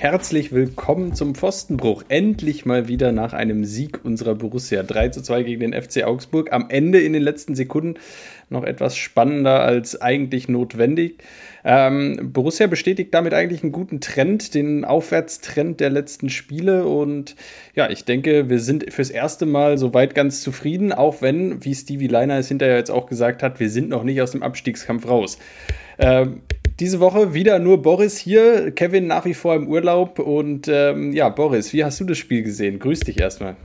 Herzlich willkommen zum Pfostenbruch. Endlich mal wieder nach einem Sieg unserer Borussia. 3 zu 2 gegen den FC Augsburg. Am Ende in den letzten Sekunden noch etwas spannender als eigentlich notwendig. Ähm, Borussia bestätigt damit eigentlich einen guten Trend, den Aufwärtstrend der letzten Spiele. Und ja, ich denke, wir sind fürs erste Mal soweit ganz zufrieden, auch wenn, wie Stevie Leiner es hinterher jetzt auch gesagt hat, wir sind noch nicht aus dem Abstiegskampf raus. Ähm, diese Woche wieder nur Boris hier, Kevin nach wie vor im Urlaub. Und ähm, ja, Boris, wie hast du das Spiel gesehen? Grüß dich erstmal.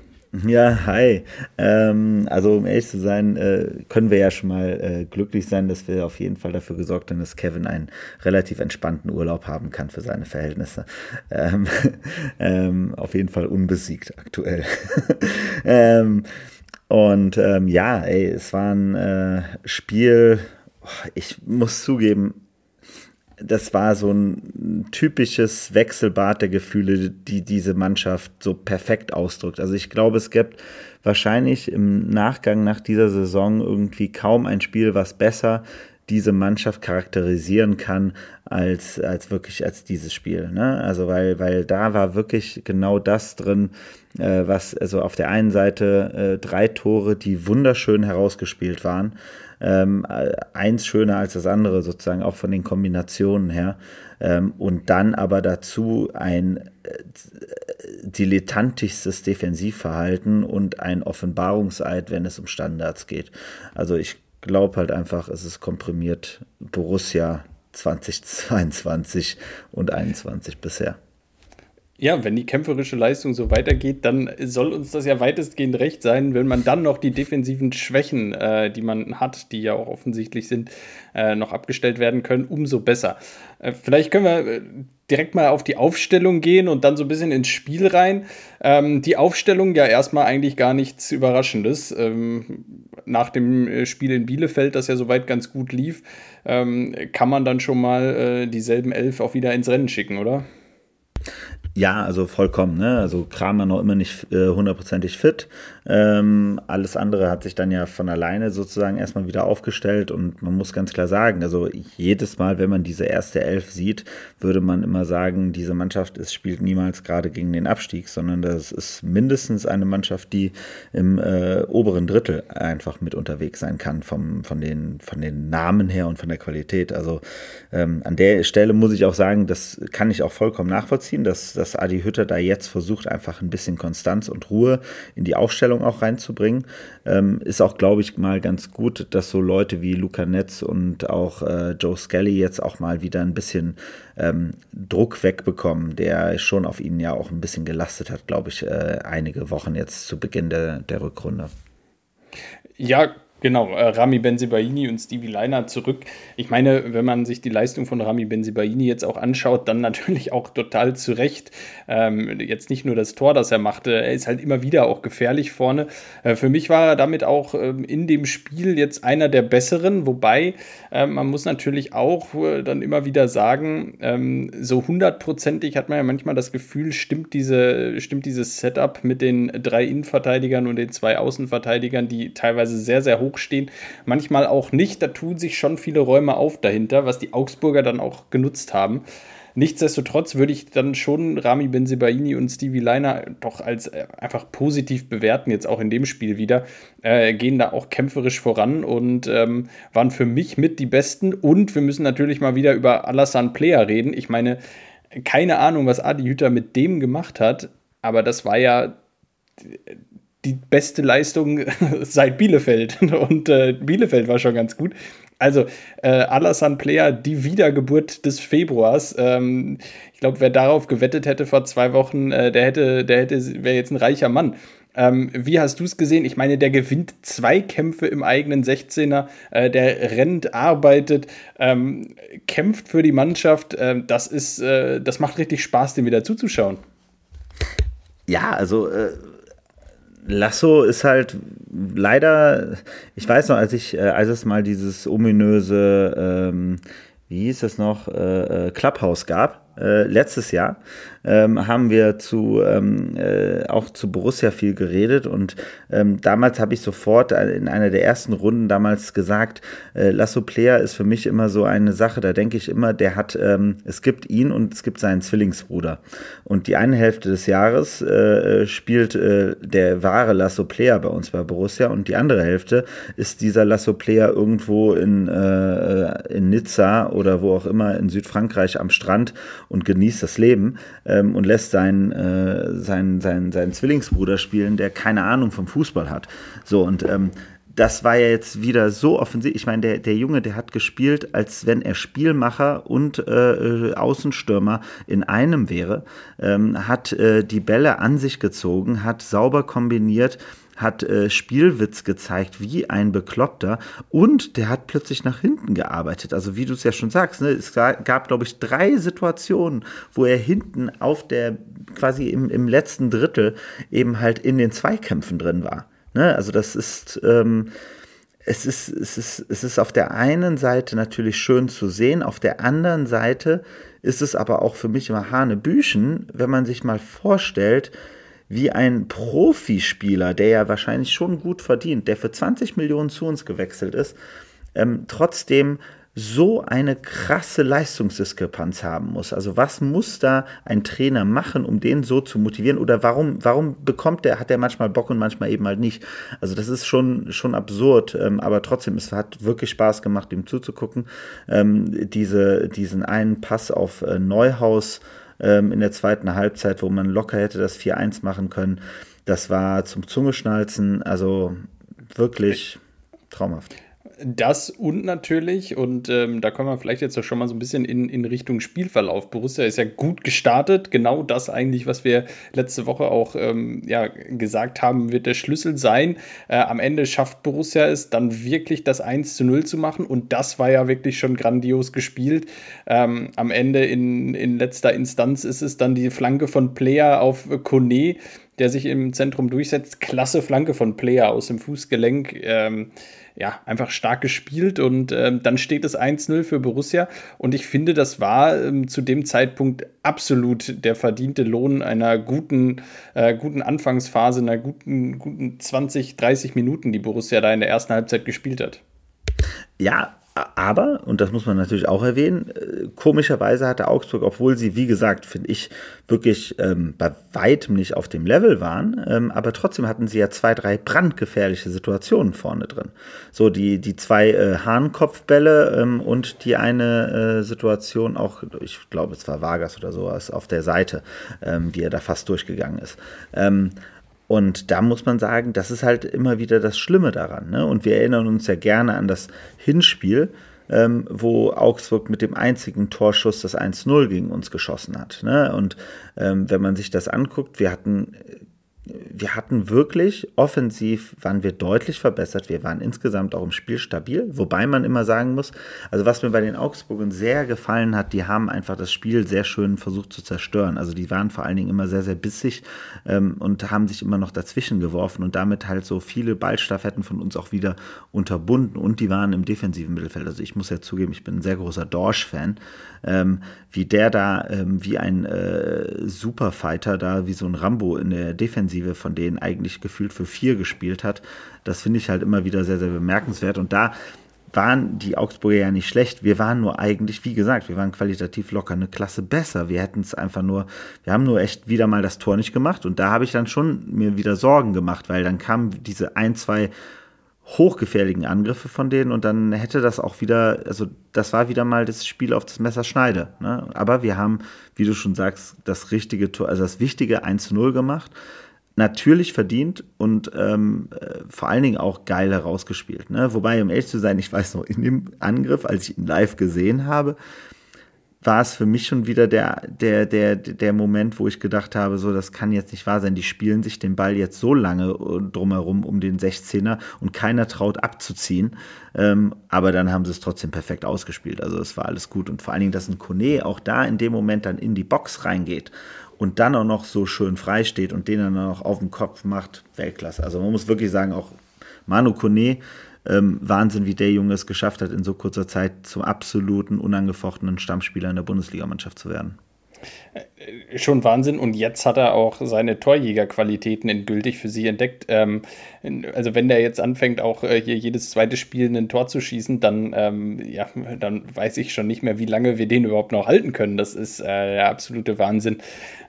Ja, hi. Ähm, also um ehrlich zu sein, äh, können wir ja schon mal äh, glücklich sein, dass wir auf jeden Fall dafür gesorgt haben, dass Kevin einen relativ entspannten Urlaub haben kann für seine Verhältnisse. Ähm, ähm, auf jeden Fall unbesiegt aktuell. Ähm, und ähm, ja, ey, es war ein äh, Spiel, ich muss zugeben, das war so ein typisches Wechselbad der Gefühle, die diese Mannschaft so perfekt ausdrückt. Also ich glaube, es gibt wahrscheinlich im Nachgang nach dieser Saison irgendwie kaum ein Spiel, was besser diese Mannschaft charakterisieren kann als, als wirklich als dieses Spiel. Ne? Also weil, weil da war wirklich genau das drin, äh, was also auf der einen Seite äh, drei Tore, die wunderschön herausgespielt waren, ähm, eins schöner als das andere sozusagen, auch von den Kombinationen her. Ähm, und dann aber dazu ein äh, dilettantischstes Defensivverhalten und ein Offenbarungseid, wenn es um Standards geht. Also ich glaube halt einfach, es ist komprimiert Borussia 2022 und 2021 bisher ja, wenn die kämpferische Leistung so weitergeht, dann soll uns das ja weitestgehend recht sein, wenn man dann noch die defensiven Schwächen, äh, die man hat, die ja auch offensichtlich sind, äh, noch abgestellt werden können, umso besser. Äh, vielleicht können wir äh, direkt mal auf die Aufstellung gehen und dann so ein bisschen ins Spiel rein. Ähm, die Aufstellung ja erstmal eigentlich gar nichts Überraschendes. Ähm, nach dem äh, Spiel in Bielefeld, das ja soweit ganz gut lief, ähm, kann man dann schon mal äh, dieselben elf auch wieder ins Rennen schicken, oder? Ja, also vollkommen. Ne? Also Kramer noch immer nicht äh, hundertprozentig fit. Ähm, alles andere hat sich dann ja von alleine sozusagen erstmal wieder aufgestellt und man muss ganz klar sagen, also jedes Mal, wenn man diese erste Elf sieht, würde man immer sagen, diese Mannschaft ist, spielt niemals gerade gegen den Abstieg, sondern das ist mindestens eine Mannschaft, die im äh, oberen Drittel einfach mit unterwegs sein kann, vom, von, den, von den Namen her und von der Qualität. Also ähm, an der Stelle muss ich auch sagen, das kann ich auch vollkommen nachvollziehen, dass, dass Adi Hütter da jetzt versucht, einfach ein bisschen Konstanz und Ruhe in die Aufstellung Einstellung auch reinzubringen. Ähm, ist auch, glaube ich, mal ganz gut, dass so Leute wie Luca Netz und auch äh, Joe Skelly jetzt auch mal wieder ein bisschen ähm, Druck wegbekommen, der schon auf ihnen ja auch ein bisschen gelastet hat, glaube ich, äh, einige Wochen jetzt zu Beginn der, der Rückrunde. Ja, Genau, äh, Rami Benzibaini und Stevie Leiner zurück. Ich meine, wenn man sich die Leistung von Rami Benzibaini jetzt auch anschaut, dann natürlich auch total zu Recht. Ähm, jetzt nicht nur das Tor, das er machte, er ist halt immer wieder auch gefährlich vorne. Äh, für mich war er damit auch ähm, in dem Spiel jetzt einer der besseren, wobei äh, man muss natürlich auch äh, dann immer wieder sagen, ähm, so hundertprozentig hat man ja manchmal das Gefühl, stimmt, diese, stimmt dieses Setup mit den drei Innenverteidigern und den zwei Außenverteidigern, die teilweise sehr, sehr hoch stehen. Manchmal auch nicht. Da tun sich schon viele Räume auf dahinter, was die Augsburger dann auch genutzt haben. Nichtsdestotrotz würde ich dann schon Rami Benzebaini und Stevie Leiner doch als äh, einfach positiv bewerten, jetzt auch in dem Spiel wieder. Äh, gehen da auch kämpferisch voran und ähm, waren für mich mit die Besten. Und wir müssen natürlich mal wieder über Alassane Player reden. Ich meine, keine Ahnung, was Adi Hütter mit dem gemacht hat, aber das war ja die beste Leistung seit Bielefeld. Und äh, Bielefeld war schon ganz gut. Also, äh, Alassane Player, die Wiedergeburt des Februars. Ähm, ich glaube, wer darauf gewettet hätte vor zwei Wochen, äh, der hätte, der hätte, wäre jetzt ein reicher Mann. Ähm, wie hast du es gesehen? Ich meine, der gewinnt zwei Kämpfe im eigenen 16er, äh, der rennt, arbeitet, ähm, kämpft für die Mannschaft. Ähm, das ist, äh, das macht richtig Spaß, dem wieder zuzuschauen. Ja, also äh, Lasso ist halt leider, ich weiß noch, als ich, äh, als es mal dieses ominöse, ähm, wie hieß es noch, äh, äh, Clubhouse gab, äh, letztes Jahr ähm, haben wir zu, ähm, äh, auch zu Borussia viel geredet und ähm, damals habe ich sofort in einer der ersten Runden damals gesagt, äh, Lasso Player ist für mich immer so eine Sache, da denke ich immer, der hat, ähm, es gibt ihn und es gibt seinen Zwillingsbruder. Und die eine Hälfte des Jahres äh, spielt äh, der wahre Lasso Player bei uns bei Borussia und die andere Hälfte ist dieser Lasso Player irgendwo in, äh, in Nizza oder wo auch immer in Südfrankreich am Strand und genießt das Leben ähm, und lässt seinen, äh, seinen, seinen, seinen Zwillingsbruder spielen, der keine Ahnung vom Fußball hat. So, und ähm, das war ja jetzt wieder so offensiv. Ich meine, der, der Junge, der hat gespielt, als wenn er Spielmacher und äh, Außenstürmer in einem wäre, ähm, hat äh, die Bälle an sich gezogen, hat sauber kombiniert, hat äh, Spielwitz gezeigt wie ein Bekloppter und der hat plötzlich nach hinten gearbeitet. Also wie du es ja schon sagst, ne, es gab, glaube ich, drei Situationen, wo er hinten auf der, quasi im, im letzten Drittel eben halt in den Zweikämpfen drin war. Ne? Also das ist, ähm, es ist, es ist, es ist auf der einen Seite natürlich schön zu sehen, auf der anderen Seite ist es aber auch für mich immer Hanebüchen, wenn man sich mal vorstellt, wie ein Profispieler, der ja wahrscheinlich schon gut verdient, der für 20 Millionen zu uns gewechselt ist, ähm, trotzdem so eine krasse Leistungsdiskrepanz haben muss. Also was muss da ein Trainer machen, um den so zu motivieren? Oder warum, warum bekommt der, hat er manchmal Bock und manchmal eben halt nicht? Also das ist schon, schon absurd, ähm, aber trotzdem, es hat wirklich Spaß gemacht, ihm zuzugucken. Ähm, diese, diesen einen Pass auf äh, Neuhaus, ähm, in der zweiten Halbzeit, wo man locker hätte das 4-1 machen können. Das war zum Zungeschnalzen, also wirklich traumhaft. Das und natürlich, und ähm, da kommen wir vielleicht jetzt auch schon mal so ein bisschen in, in Richtung Spielverlauf. Borussia ist ja gut gestartet. Genau das eigentlich, was wir letzte Woche auch ähm, ja, gesagt haben, wird der Schlüssel sein. Äh, am Ende schafft Borussia es dann wirklich das 1 zu 0 zu machen. Und das war ja wirklich schon grandios gespielt. Ähm, am Ende in, in letzter Instanz ist es dann die Flanke von Player auf Kone, der sich im Zentrum durchsetzt. Klasse Flanke von Player aus dem Fußgelenk. Ähm, ja, einfach stark gespielt und ähm, dann steht es 1-0 für Borussia und ich finde, das war ähm, zu dem Zeitpunkt absolut der verdiente Lohn einer guten, äh, guten Anfangsphase, einer guten, guten 20, 30 Minuten, die Borussia da in der ersten Halbzeit gespielt hat. Ja, aber, und das muss man natürlich auch erwähnen, äh, komischerweise hatte Augsburg, obwohl sie, wie gesagt, finde ich, wirklich ähm, bei weitem nicht auf dem Level waren, ähm, aber trotzdem hatten sie ja zwei, drei brandgefährliche Situationen vorne drin. So die, die zwei äh, Hahnkopfbälle ähm, und die eine äh, Situation auch, ich glaube, es war Vargas oder sowas, auf der Seite, ähm, wie er da fast durchgegangen ist. Ähm, und da muss man sagen, das ist halt immer wieder das Schlimme daran. Ne? Und wir erinnern uns ja gerne an das Hinspiel, ähm, wo Augsburg mit dem einzigen Torschuss das 1-0 gegen uns geschossen hat. Ne? Und ähm, wenn man sich das anguckt, wir hatten wir hatten wirklich offensiv, waren wir deutlich verbessert. Wir waren insgesamt auch im Spiel stabil. Wobei man immer sagen muss, also was mir bei den Augsburgern sehr gefallen hat, die haben einfach das Spiel sehr schön versucht zu zerstören. Also die waren vor allen Dingen immer sehr, sehr bissig ähm, und haben sich immer noch dazwischen geworfen und damit halt so viele Ballstaffetten von uns auch wieder unterbunden. Und die waren im defensiven Mittelfeld. Also ich muss ja zugeben, ich bin ein sehr großer Dorsch-Fan. Ähm, wie der da, ähm, wie ein äh, Superfighter da, wie so ein Rambo in der Defensive Defensive von denen eigentlich gefühlt für vier gespielt hat. Das finde ich halt immer wieder sehr, sehr bemerkenswert. Und da waren die Augsburger ja nicht schlecht. Wir waren nur eigentlich, wie gesagt, wir waren qualitativ locker eine Klasse besser. Wir hätten es einfach nur, wir haben nur echt wieder mal das Tor nicht gemacht. Und da habe ich dann schon mir wieder Sorgen gemacht, weil dann kamen diese ein, zwei hochgefährlichen Angriffe von denen und dann hätte das auch wieder, also das war wieder mal das Spiel auf das Messerschneide. Ne? Aber wir haben, wie du schon sagst, das richtige Tor, also das wichtige 1 zu 0 gemacht natürlich verdient und ähm, äh, vor allen Dingen auch geil herausgespielt. Ne? Wobei, um ehrlich zu sein, ich weiß noch, in dem Angriff, als ich ihn live gesehen habe, war es für mich schon wieder der, der, der, der Moment, wo ich gedacht habe, so, das kann jetzt nicht wahr sein. Die spielen sich den Ball jetzt so lange äh, drumherum um den 16er und keiner traut abzuziehen. Ähm, aber dann haben sie es trotzdem perfekt ausgespielt. Also es war alles gut. Und vor allen Dingen, dass ein Kone auch da in dem Moment dann in die Box reingeht und dann auch noch so schön frei steht und den dann noch auf den Kopf macht, Weltklasse. Also man muss wirklich sagen, auch Manu Kone, ähm, Wahnsinn, wie der Junge es geschafft hat, in so kurzer Zeit zum absoluten, unangefochtenen Stammspieler in der Bundesligamannschaft zu werden. Schon Wahnsinn. Und jetzt hat er auch seine Torjägerqualitäten endgültig für sich entdeckt. Ähm, also wenn der jetzt anfängt, auch äh, hier jedes zweite Spiel ein Tor zu schießen, dann, ähm, ja, dann weiß ich schon nicht mehr, wie lange wir den überhaupt noch halten können. Das ist äh, der absolute Wahnsinn.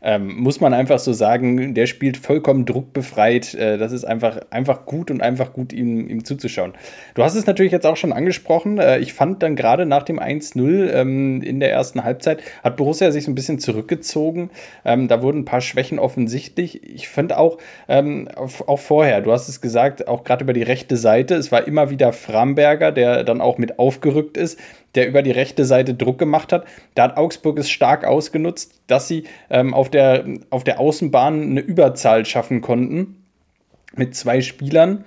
Ähm, muss man einfach so sagen, der spielt vollkommen druckbefreit. Äh, das ist einfach, einfach gut und einfach gut, ihm, ihm zuzuschauen. Du hast es natürlich jetzt auch schon angesprochen. Äh, ich fand dann gerade nach dem 1-0 ähm, in der ersten Halbzeit hat Borussia sich so ein bisschen zurückgezogen. Ähm, da wurden ein paar Schwächen offensichtlich. Ich finde auch, ähm, auch vorher, du hast es gesagt, auch gerade über die rechte Seite, es war immer wieder Framberger, der dann auch mit aufgerückt ist der über die rechte Seite Druck gemacht hat. Da hat Augsburg es stark ausgenutzt, dass sie ähm, auf, der, auf der Außenbahn eine Überzahl schaffen konnten mit zwei Spielern.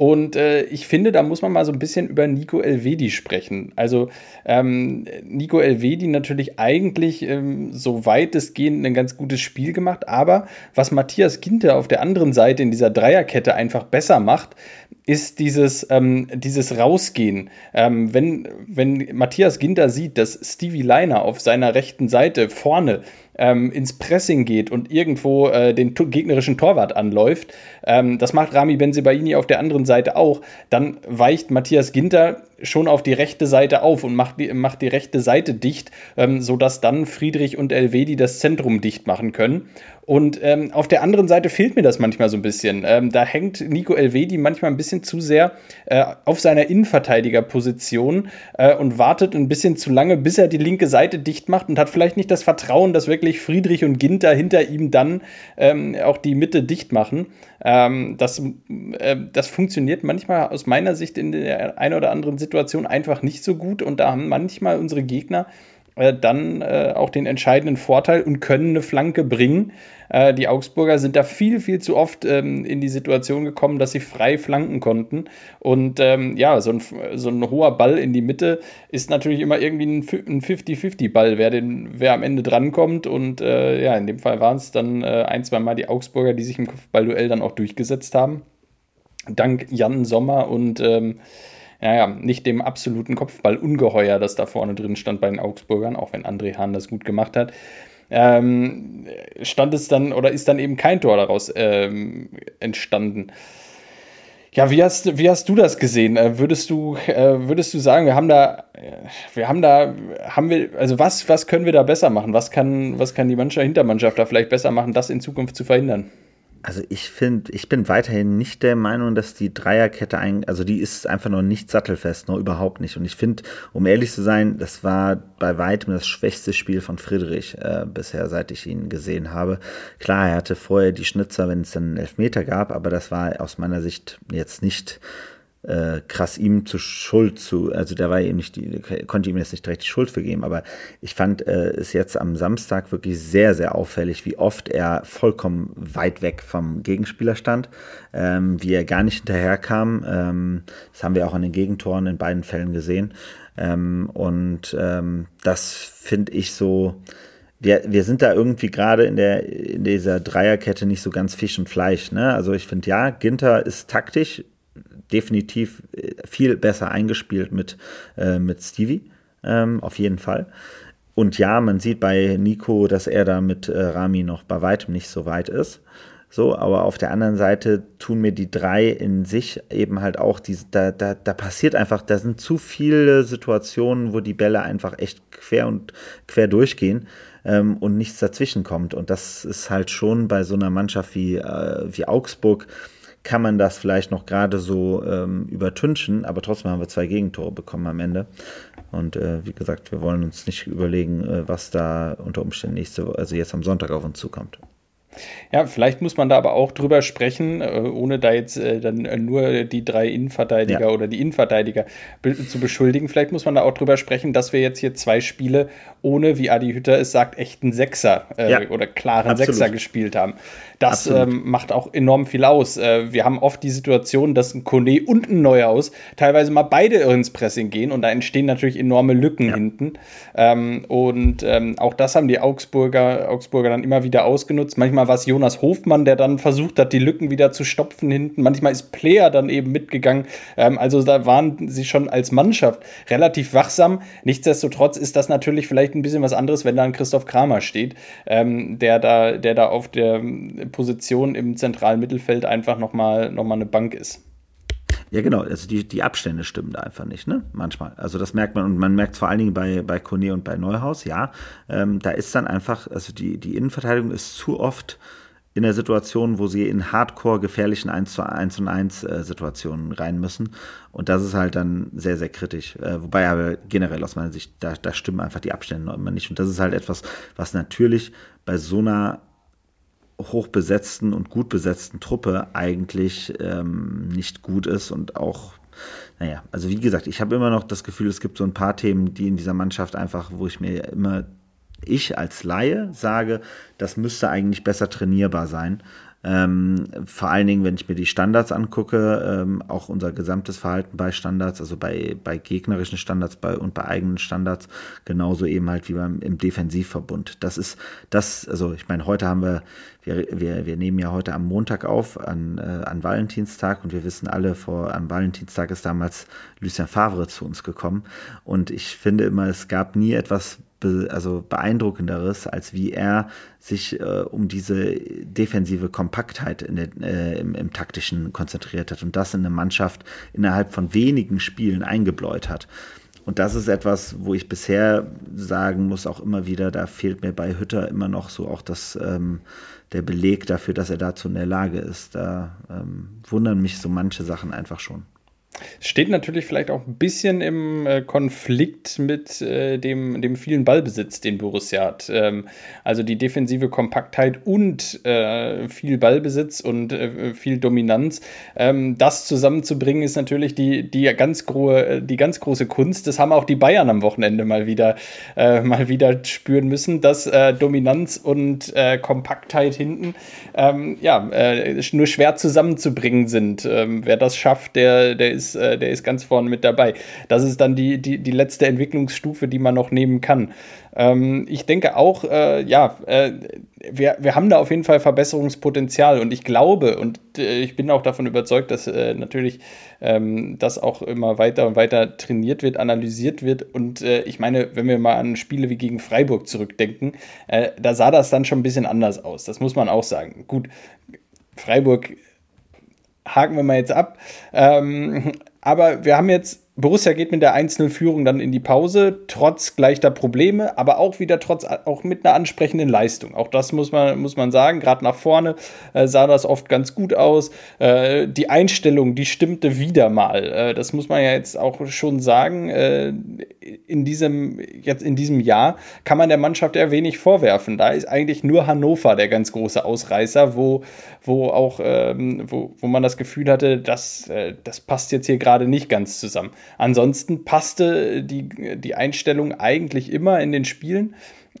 Und äh, ich finde, da muss man mal so ein bisschen über Nico Elvedi sprechen. Also ähm, Nico Elvedi natürlich eigentlich ähm, so weitestgehend ein ganz gutes Spiel gemacht, aber was Matthias Ginter auf der anderen Seite in dieser Dreierkette einfach besser macht, ist dieses, ähm, dieses Rausgehen. Ähm, wenn, wenn Matthias Ginter sieht, dass Stevie Leiner auf seiner rechten Seite vorne ähm, ins Pressing geht und irgendwo äh, den gegnerischen Torwart anläuft, ähm, das macht Rami Benzebaini auf der anderen Seite auch, dann weicht Matthias Ginter schon auf die rechte Seite auf und macht die, macht die rechte Seite dicht, ähm, sodass dann Friedrich und Elvedi das Zentrum dicht machen können. Und ähm, auf der anderen Seite fehlt mir das manchmal so ein bisschen. Ähm, da hängt Nico Elvedi manchmal ein bisschen zu sehr äh, auf seiner Innenverteidigerposition äh, und wartet ein bisschen zu lange, bis er die linke Seite dicht macht und hat vielleicht nicht das Vertrauen, dass wirklich Friedrich und Ginter hinter ihm dann ähm, auch die Mitte dicht machen. Ähm, das, äh, das funktioniert manchmal aus meiner Sicht in der einen oder anderen Situation einfach nicht so gut und da haben manchmal unsere Gegner äh, dann äh, auch den entscheidenden Vorteil und können eine Flanke bringen. Äh, die Augsburger sind da viel, viel zu oft ähm, in die Situation gekommen, dass sie frei flanken konnten. Und ähm, ja, so ein, so ein hoher Ball in die Mitte ist natürlich immer irgendwie ein 50-50-Ball, wer, wer am Ende drankommt. Und äh, ja, in dem Fall waren es dann äh, ein, zwei Mal die Augsburger, die sich im Kopfballduell dann auch durchgesetzt haben. Dank Jan Sommer und ähm, ja, ja, nicht dem absoluten Kopfballungeheuer, das da vorne drin stand bei den Augsburgern, auch wenn André Hahn das gut gemacht hat. Ähm, stand es dann oder ist dann eben kein Tor daraus ähm, entstanden. Ja, wie hast, wie hast du das gesehen? Äh, würdest du, äh, würdest du sagen, wir haben da, wir haben da, haben wir, also was, was können wir da besser machen? Was kann, was kann die Mannschaft, Hintermannschaft da vielleicht besser machen, das in Zukunft zu verhindern? Also ich finde, ich bin weiterhin nicht der Meinung, dass die Dreierkette ein, also die ist einfach noch nicht sattelfest, noch überhaupt nicht. Und ich finde, um ehrlich zu sein, das war bei weitem das schwächste Spiel von Friedrich äh, bisher, seit ich ihn gesehen habe. Klar, er hatte vorher die Schnitzer, wenn es dann einen Elfmeter gab, aber das war aus meiner Sicht jetzt nicht äh, krass ihm zu Schuld zu, also der war eben nicht, die, konnte ihm jetzt nicht direkt die Schuld vergeben, aber ich fand äh, es jetzt am Samstag wirklich sehr, sehr auffällig, wie oft er vollkommen weit weg vom Gegenspieler stand, ähm, wie er gar nicht hinterherkam. Ähm, das haben wir auch an den Gegentoren in beiden Fällen gesehen. Ähm, und ähm, das finde ich so, wir, wir sind da irgendwie gerade in, der, in dieser Dreierkette nicht so ganz Fisch und Fleisch. Ne? Also ich finde, ja, Ginter ist taktisch definitiv äh, viel besser eingespielt mit, äh, mit Stevie, ähm, auf jeden Fall. Und ja, man sieht bei Nico, dass er da mit äh, Rami noch bei weitem nicht so weit ist. So, aber auf der anderen Seite tun mir die drei in sich eben halt auch, diese, da, da, da passiert einfach, da sind zu viele Situationen, wo die Bälle einfach echt quer und quer durchgehen ähm, und nichts dazwischen kommt. Und das ist halt schon bei so einer Mannschaft wie, äh, wie Augsburg, kann man das vielleicht noch gerade so ähm, übertünchen, aber trotzdem haben wir zwei Gegentore bekommen am Ende. Und äh, wie gesagt, wir wollen uns nicht überlegen, äh, was da unter Umständen nächste, also jetzt am Sonntag auf uns zukommt. Ja, vielleicht muss man da aber auch drüber sprechen, äh, ohne da jetzt äh, dann äh, nur die drei Innenverteidiger ja. oder die Innenverteidiger zu beschuldigen. Vielleicht muss man da auch drüber sprechen, dass wir jetzt hier zwei Spiele ohne, wie Adi Hütter es sagt, echten Sechser äh, ja. oder klaren Absolut. Sechser gespielt haben. Das ähm, macht auch enorm viel aus. Äh, wir haben oft die Situation, dass ein Kone und ein Neuhaus teilweise mal beide ins Pressing gehen und da entstehen natürlich enorme Lücken ja. hinten. Ähm, und ähm, auch das haben die Augsburger, Augsburger dann immer wieder ausgenutzt. Manchmal manchmal war es Jonas Hofmann, der dann versucht hat, die Lücken wieder zu stopfen hinten. Manchmal ist Player dann eben mitgegangen. Ähm, also da waren sie schon als Mannschaft relativ wachsam. Nichtsdestotrotz ist das natürlich vielleicht ein bisschen was anderes, wenn da ein Christoph Kramer steht, ähm, der, da, der da auf der Position im zentralen Mittelfeld einfach nochmal noch mal eine Bank ist. Ja, genau. Also die, die Abstände stimmen da einfach nicht, ne? Manchmal. Also das merkt man und man merkt vor allen Dingen bei, bei Kone und bei Neuhaus, ja. Ähm, da ist dann einfach, also die, die Innenverteidigung ist zu oft in der Situation, wo sie in hardcore gefährlichen 1 zu 1 und 1 äh, Situationen rein müssen. Und das ist halt dann sehr, sehr kritisch. Äh, wobei aber generell aus meiner Sicht, da, da stimmen einfach die Abstände noch immer nicht. Und das ist halt etwas, was natürlich bei so einer hochbesetzten und gut besetzten Truppe eigentlich ähm, nicht gut ist und auch, naja, also wie gesagt, ich habe immer noch das Gefühl, es gibt so ein paar Themen, die in dieser Mannschaft einfach, wo ich mir immer, ich als Laie sage, das müsste eigentlich besser trainierbar sein. Ähm, vor allen Dingen, wenn ich mir die Standards angucke, ähm, auch unser gesamtes Verhalten bei Standards, also bei, bei gegnerischen Standards bei, und bei eigenen Standards, genauso eben halt wie beim im Defensivverbund. Das ist das, also ich meine, heute haben wir, wir, wir, wir nehmen ja heute am Montag auf, an, äh, an Valentinstag, und wir wissen alle, vor am Valentinstag ist damals Lucien Favre zu uns gekommen. Und ich finde immer, es gab nie etwas be, also beeindruckenderes, als wie er sich äh, um diese defensive Kompaktheit der, äh, im, im, taktischen konzentriert hat und das in eine Mannschaft innerhalb von wenigen Spielen eingebläut hat. Und das ist etwas, wo ich bisher sagen muss, auch immer wieder, da fehlt mir bei Hütter immer noch so auch das, ähm, der Beleg dafür, dass er dazu in der Lage ist. Da ähm, wundern mich so manche Sachen einfach schon. Steht natürlich vielleicht auch ein bisschen im äh, Konflikt mit äh, dem, dem vielen Ballbesitz, den Borussia hat. Ähm, also die defensive Kompaktheit und äh, viel Ballbesitz und äh, viel Dominanz. Ähm, das zusammenzubringen ist natürlich die, die, ganz große, die ganz große Kunst. Das haben auch die Bayern am Wochenende mal wieder, äh, mal wieder spüren müssen, dass äh, Dominanz und Kompaktheit hinten ähm, ja, nur schwer zusammenzubringen sind. Ähm, wer das schafft, der, der ist ist, äh, der ist ganz vorne mit dabei. Das ist dann die, die, die letzte Entwicklungsstufe, die man noch nehmen kann. Ähm, ich denke auch, äh, ja, äh, wir, wir haben da auf jeden Fall Verbesserungspotenzial und ich glaube und äh, ich bin auch davon überzeugt, dass äh, natürlich ähm, das auch immer weiter und weiter trainiert wird, analysiert wird und äh, ich meine, wenn wir mal an Spiele wie gegen Freiburg zurückdenken, da sah das dann schon ein bisschen anders aus, das muss man auch sagen. Gut, Freiburg haken wir mal jetzt ab. Ähm, aber wir haben jetzt Borussia geht mit der 1-0-Führung dann in die Pause, trotz gleicher Probleme, aber auch wieder trotz auch mit einer ansprechenden Leistung. Auch das muss man, muss man sagen. Gerade nach vorne äh, sah das oft ganz gut aus. Äh, die Einstellung, die stimmte wieder mal. Äh, das muss man ja jetzt auch schon sagen. Äh, in diesem, jetzt in diesem Jahr kann man der Mannschaft eher wenig vorwerfen. Da ist eigentlich nur Hannover der ganz große Ausreißer, wo, wo auch, ähm, wo, wo man das Gefühl hatte, dass, äh, das passt jetzt hier gerade nicht ganz zusammen. Ansonsten passte die, die Einstellung eigentlich immer in den Spielen.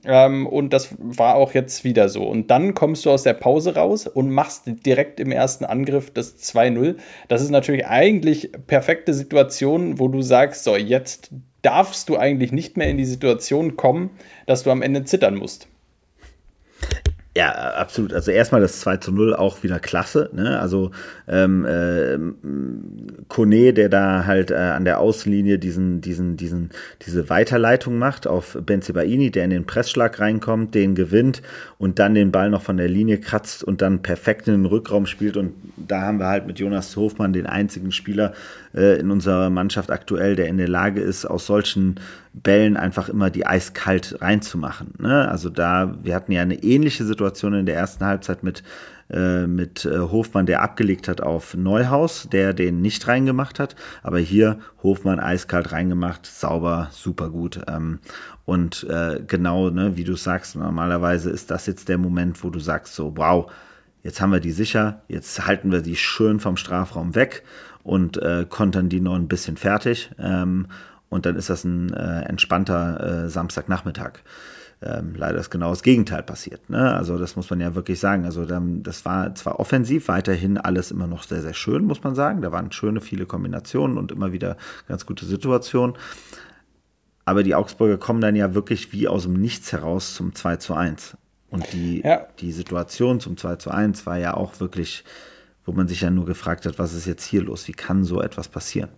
Ähm, und das war auch jetzt wieder so. Und dann kommst du aus der Pause raus und machst direkt im ersten Angriff das 2-0. Das ist natürlich eigentlich perfekte Situation, wo du sagst, so, jetzt darfst du eigentlich nicht mehr in die Situation kommen, dass du am Ende zittern musst. Ja, absolut. Also erstmal das 2 zu 0 auch wieder klasse. Ne? Also ähm, äh, Kone, der da halt äh, an der Außenlinie diesen, diesen, diesen, diese Weiterleitung macht auf Benzibaini, der in den Pressschlag reinkommt, den gewinnt und dann den Ball noch von der Linie kratzt und dann perfekt in den Rückraum spielt. Und da haben wir halt mit Jonas Hofmann den einzigen Spieler äh, in unserer Mannschaft aktuell, der in der Lage ist, aus solchen Bällen einfach immer die eiskalt reinzumachen. Ne? Also da, wir hatten ja eine ähnliche Situation in der ersten Halbzeit mit, äh, mit äh, Hofmann, der abgelegt hat auf Neuhaus, der den nicht reingemacht hat. Aber hier Hofmann eiskalt reingemacht, sauber, super gut. Ähm, und äh, genau, ne, wie du sagst, normalerweise ist das jetzt der Moment, wo du sagst so, wow, jetzt haben wir die sicher, jetzt halten wir die schön vom Strafraum weg und äh, kontern die noch ein bisschen fertig. Ähm, und dann ist das ein äh, entspannter äh, Samstagnachmittag. Ähm, leider ist genau das Gegenteil passiert. Ne? Also das muss man ja wirklich sagen. Also dann, das war zwar offensiv, weiterhin alles immer noch sehr, sehr schön, muss man sagen. Da waren schöne, viele Kombinationen und immer wieder ganz gute Situationen. Aber die Augsburger kommen dann ja wirklich wie aus dem Nichts heraus zum 2 zu 1. Und die, ja. die Situation zum 2 zu 1 war ja auch wirklich, wo man sich ja nur gefragt hat, was ist jetzt hier los? Wie kann so etwas passieren?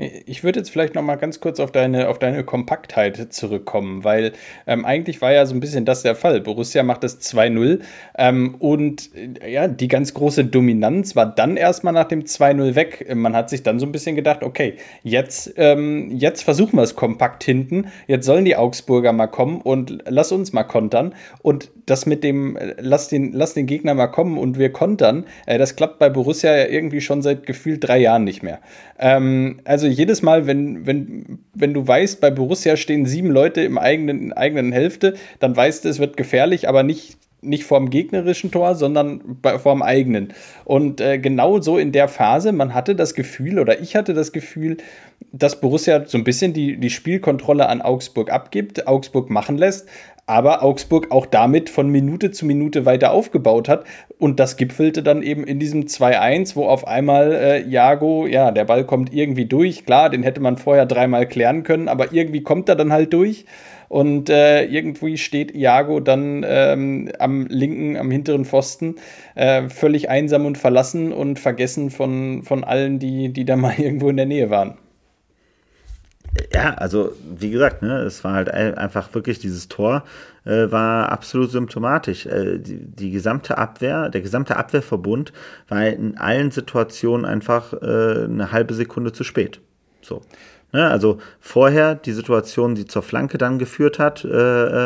Ich würde jetzt vielleicht noch mal ganz kurz auf deine, auf deine Kompaktheit zurückkommen, weil ähm, eigentlich war ja so ein bisschen das der Fall. Borussia macht das 2-0 ähm, und äh, ja, die ganz große Dominanz war dann erstmal nach dem 2-0 weg. Man hat sich dann so ein bisschen gedacht, okay, jetzt, ähm, jetzt versuchen wir es kompakt hinten, jetzt sollen die Augsburger mal kommen und lass uns mal kontern. Und das mit dem, äh, lass den, lass den Gegner mal kommen und wir kontern, äh, das klappt bei Borussia ja irgendwie schon seit gefühlt drei Jahren nicht mehr. Ähm, also jedes Mal, wenn, wenn, wenn du weißt, bei Borussia stehen sieben Leute im eigenen, eigenen Hälfte, dann weißt du, es wird gefährlich, aber nicht, nicht vorm gegnerischen Tor, sondern bei, vorm eigenen. Und äh, genau so in der Phase, man hatte das Gefühl, oder ich hatte das Gefühl, dass Borussia so ein bisschen die, die Spielkontrolle an Augsburg abgibt, Augsburg machen lässt, aber Augsburg auch damit von Minute zu Minute weiter aufgebaut hat. Und das gipfelte dann eben in diesem 2-1, wo auf einmal äh, Jago, ja, der Ball kommt irgendwie durch. Klar, den hätte man vorher dreimal klären können, aber irgendwie kommt er dann halt durch. Und äh, irgendwie steht Iago dann ähm, am linken, am hinteren Pfosten, äh, völlig einsam und verlassen und vergessen von, von allen, die, die da mal irgendwo in der Nähe waren. Ja, also wie gesagt, ne, es war halt einfach wirklich dieses Tor äh, war absolut symptomatisch. Äh, die, die, gesamte Abwehr, der gesamte Abwehrverbund war in allen Situationen einfach äh, eine halbe Sekunde zu spät. So. Ne, also vorher die Situation, die zur Flanke dann geführt hat, äh,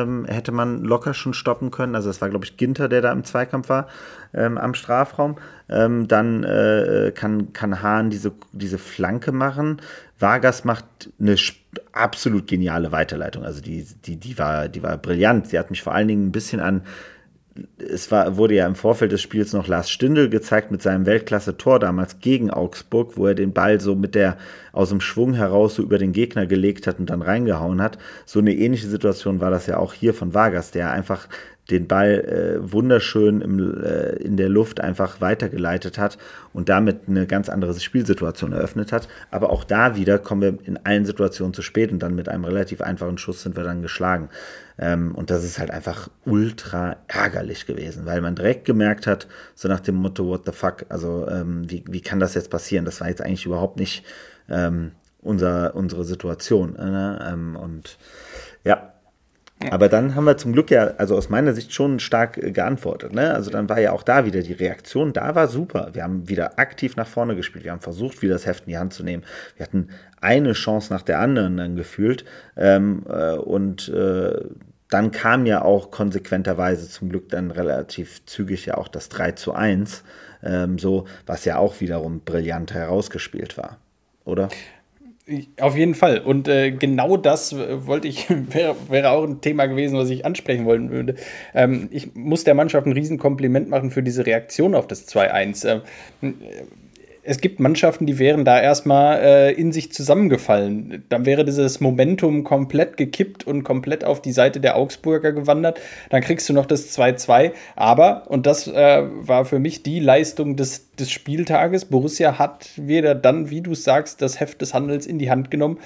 ähm, hätte man locker schon stoppen können. Also es war, glaube ich, Ginter, der da im Zweikampf war ähm, am Strafraum. Ähm, dann äh, kann, kann Hahn diese, diese Flanke machen. Vargas macht eine absolut geniale Weiterleitung. Also die, die, die, war, die war brillant. Sie hat mich vor allen Dingen ein bisschen an es war, wurde ja im Vorfeld des Spiels noch Lars Stindl gezeigt mit seinem Weltklasse-Tor damals gegen Augsburg, wo er den Ball so mit der aus dem Schwung heraus so über den Gegner gelegt hat und dann reingehauen hat. So eine ähnliche Situation war das ja auch hier von Vargas, der einfach den Ball äh, wunderschön im, äh, in der Luft einfach weitergeleitet hat und damit eine ganz andere Spielsituation eröffnet hat. Aber auch da wieder kommen wir in allen Situationen zu spät und dann mit einem relativ einfachen Schuss sind wir dann geschlagen. Ähm, und das ist halt einfach ultra ärgerlich gewesen, weil man direkt gemerkt hat, so nach dem Motto, what the fuck, also ähm, wie, wie kann das jetzt passieren? Das war jetzt eigentlich überhaupt nicht ähm, unser, unsere Situation. Äh, und ja, aber dann haben wir zum Glück ja, also aus meiner Sicht schon stark äh, geantwortet. Ne? Also dann war ja auch da wieder die Reaktion, da war super. Wir haben wieder aktiv nach vorne gespielt. Wir haben versucht, wieder das Heft in die Hand zu nehmen. Wir hatten eine Chance nach der anderen dann gefühlt. Ähm, äh, und äh, dann kam ja auch konsequenterweise zum Glück dann relativ zügig ja auch das 3 zu 1, ähm, so, was ja auch wiederum brillant herausgespielt war, oder? Auf jeden Fall. Und äh, genau das wollte ich, wäre, wäre auch ein Thema gewesen, was ich ansprechen wollen würde. Ähm, ich muss der Mannschaft ein Riesenkompliment machen für diese Reaktion auf das 2-1. Ähm, es gibt Mannschaften, die wären da erstmal äh, in sich zusammengefallen. Dann wäre dieses Momentum komplett gekippt und komplett auf die Seite der Augsburger gewandert. Dann kriegst du noch das 2-2. Aber, und das äh, war für mich die Leistung des, des Spieltages, Borussia hat wieder dann, wie du sagst, das Heft des Handels in die Hand genommen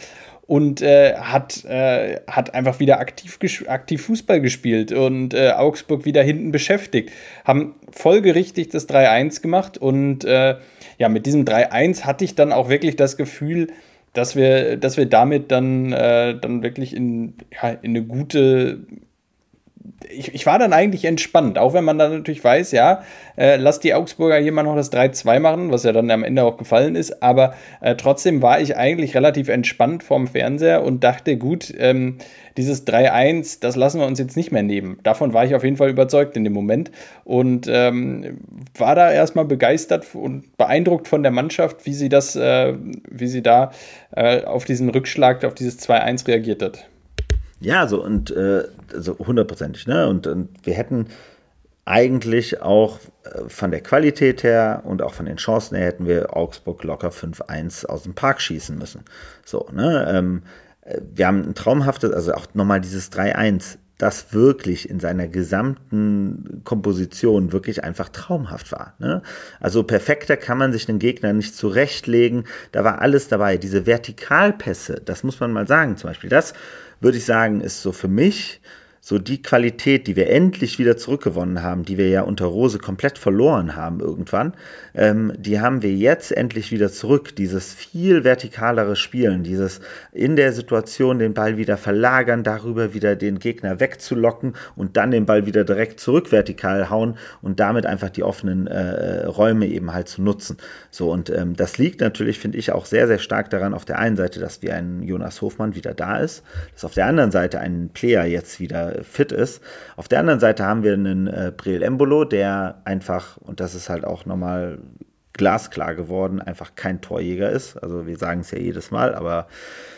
und äh, hat, äh, hat einfach wieder aktiv, aktiv Fußball gespielt und äh, Augsburg wieder hinten beschäftigt. Haben folgerichtig das 3-1 gemacht und äh, ja, mit diesem 3-1 hatte ich dann auch wirklich das Gefühl, dass wir, dass wir damit dann, äh, dann wirklich in, ja, in eine gute ich, ich, war dann eigentlich entspannt, auch wenn man dann natürlich weiß, ja, äh, lass die Augsburger hier mal noch das 3-2 machen, was ja dann am Ende auch gefallen ist, aber äh, trotzdem war ich eigentlich relativ entspannt vorm Fernseher und dachte, gut, ähm, dieses 3-1, das lassen wir uns jetzt nicht mehr nehmen. Davon war ich auf jeden Fall überzeugt in dem Moment und ähm, war da erstmal begeistert und beeindruckt von der Mannschaft, wie sie das, äh, wie sie da äh, auf diesen Rückschlag, auf dieses 2-1 reagiert hat. Ja, so und äh, also hundertprozentig, ne? Und, und wir hätten eigentlich auch äh, von der Qualität her und auch von den Chancen her hätten wir Augsburg locker 5-1 aus dem Park schießen müssen. So, ne? Ähm, äh, wir haben ein traumhaftes, also auch nochmal dieses 3-1, das wirklich in seiner gesamten Komposition wirklich einfach traumhaft war. Ne? Also perfekter kann man sich den Gegner nicht zurechtlegen. Da war alles dabei. Diese Vertikalpässe, das muss man mal sagen, zum Beispiel. Das würde ich sagen, ist so für mich so die Qualität, die wir endlich wieder zurückgewonnen haben, die wir ja unter Rose komplett verloren haben irgendwann, ähm, die haben wir jetzt endlich wieder zurück. Dieses viel vertikalere Spielen, dieses in der Situation den Ball wieder verlagern, darüber wieder den Gegner wegzulocken und dann den Ball wieder direkt zurück vertikal hauen und damit einfach die offenen äh, Räume eben halt zu nutzen. So und ähm, das liegt natürlich, finde ich, auch sehr, sehr stark daran, auf der einen Seite, dass wir ein Jonas Hofmann wieder da ist, dass auf der anderen Seite ein Player jetzt wieder fit ist. Auf der anderen Seite haben wir einen äh, Breel Embolo, der einfach, und das ist halt auch nochmal glasklar geworden, einfach kein Torjäger ist. Also wir sagen es ja jedes Mal, aber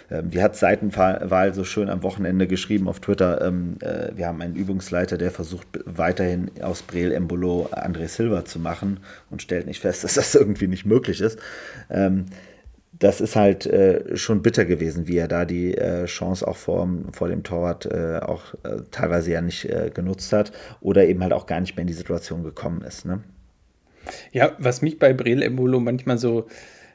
äh, wie hat Seitenwahl so schön am Wochenende geschrieben auf Twitter, ähm, äh, wir haben einen Übungsleiter, der versucht weiterhin aus Breel Embolo André Silva zu machen und stellt nicht fest, dass das irgendwie nicht möglich ist. Ähm, das ist halt äh, schon bitter gewesen, wie er da die äh, Chance auch vor, vor dem Torwart äh, auch äh, teilweise ja nicht äh, genutzt hat oder eben halt auch gar nicht mehr in die Situation gekommen ist. Ne? Ja, was mich bei Brel Embolo manchmal so,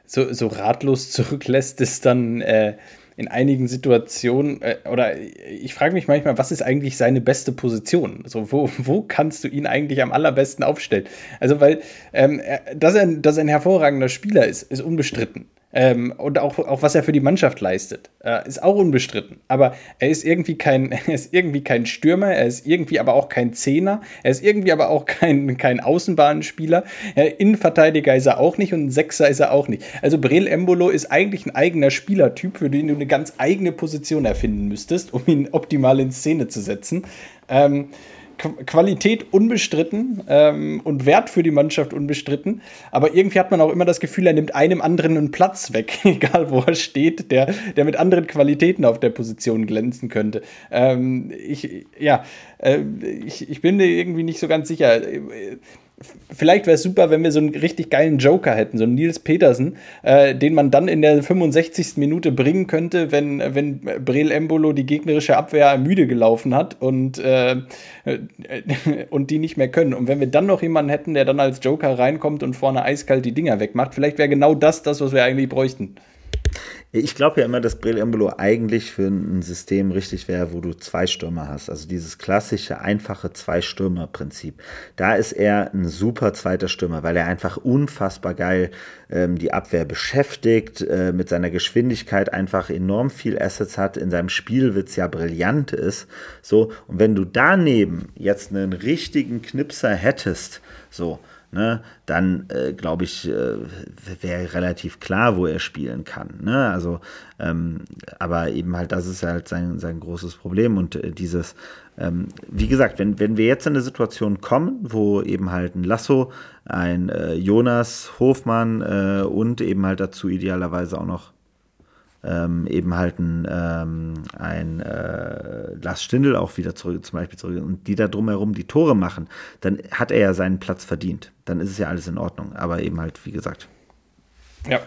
so, so ratlos zurücklässt, ist dann äh, in einigen Situationen, oder ich frage mich manchmal, was ist eigentlich seine beste Position? Also wo, wo kannst du ihn eigentlich am allerbesten aufstellen? Also, weil, ähm, dass, er, dass er ein hervorragender Spieler ist, ist unbestritten. Ähm, und auch, auch was er für die Mannschaft leistet, äh, ist auch unbestritten. Aber er ist irgendwie kein, er ist irgendwie kein Stürmer, er ist irgendwie aber auch kein Zehner, er ist irgendwie aber auch kein, kein Außenbahnspieler. Äh, Innenverteidiger ist er auch nicht und ein Sechser ist er auch nicht. Also Brel Embolo ist eigentlich ein eigener Spielertyp, für den du eine ganz eigene Position erfinden müsstest, um ihn optimal in Szene zu setzen. Ähm, Qualität unbestritten ähm, und Wert für die Mannschaft unbestritten. Aber irgendwie hat man auch immer das Gefühl, er nimmt einem anderen einen Platz weg, egal wo er steht, der, der mit anderen Qualitäten auf der Position glänzen könnte. Ähm, ich, ja, äh, ich, ich bin mir irgendwie nicht so ganz sicher vielleicht wäre es super, wenn wir so einen richtig geilen Joker hätten, so einen Nils Petersen, äh, den man dann in der 65. Minute bringen könnte, wenn, wenn Brel Embolo die gegnerische Abwehr müde gelaufen hat und, äh, und die nicht mehr können. Und wenn wir dann noch jemanden hätten, der dann als Joker reinkommt und vorne eiskalt die Dinger wegmacht, vielleicht wäre genau das das, was wir eigentlich bräuchten. Ich glaube ja immer, dass Brel Embolo eigentlich für ein System richtig wäre, wo du zwei Stürmer hast. Also dieses klassische, einfache Zwei-Stürmer-Prinzip. Da ist er ein super zweiter Stürmer, weil er einfach unfassbar geil ähm, die Abwehr beschäftigt, äh, mit seiner Geschwindigkeit einfach enorm viel Assets hat, in seinem Spielwitz ja brillant ist. So, und wenn du daneben jetzt einen richtigen Knipser hättest, so, ne, dann äh, glaube ich, äh, wäre relativ klar, wo er spielen kann. Ne? Also, ähm, aber eben halt, das ist halt sein, sein großes Problem und äh, dieses, ähm, wie gesagt, wenn, wenn wir jetzt in eine Situation kommen, wo eben halt ein Lasso, ein äh, Jonas Hofmann äh, und eben halt dazu idealerweise auch noch ähm, eben halt ein, ähm, ein äh, Lars Stindl auch wieder zurück, zum Beispiel zurück, und die da drumherum die Tore machen, dann hat er ja seinen Platz verdient. Dann ist es ja alles in Ordnung. Aber eben halt, wie gesagt. Ja,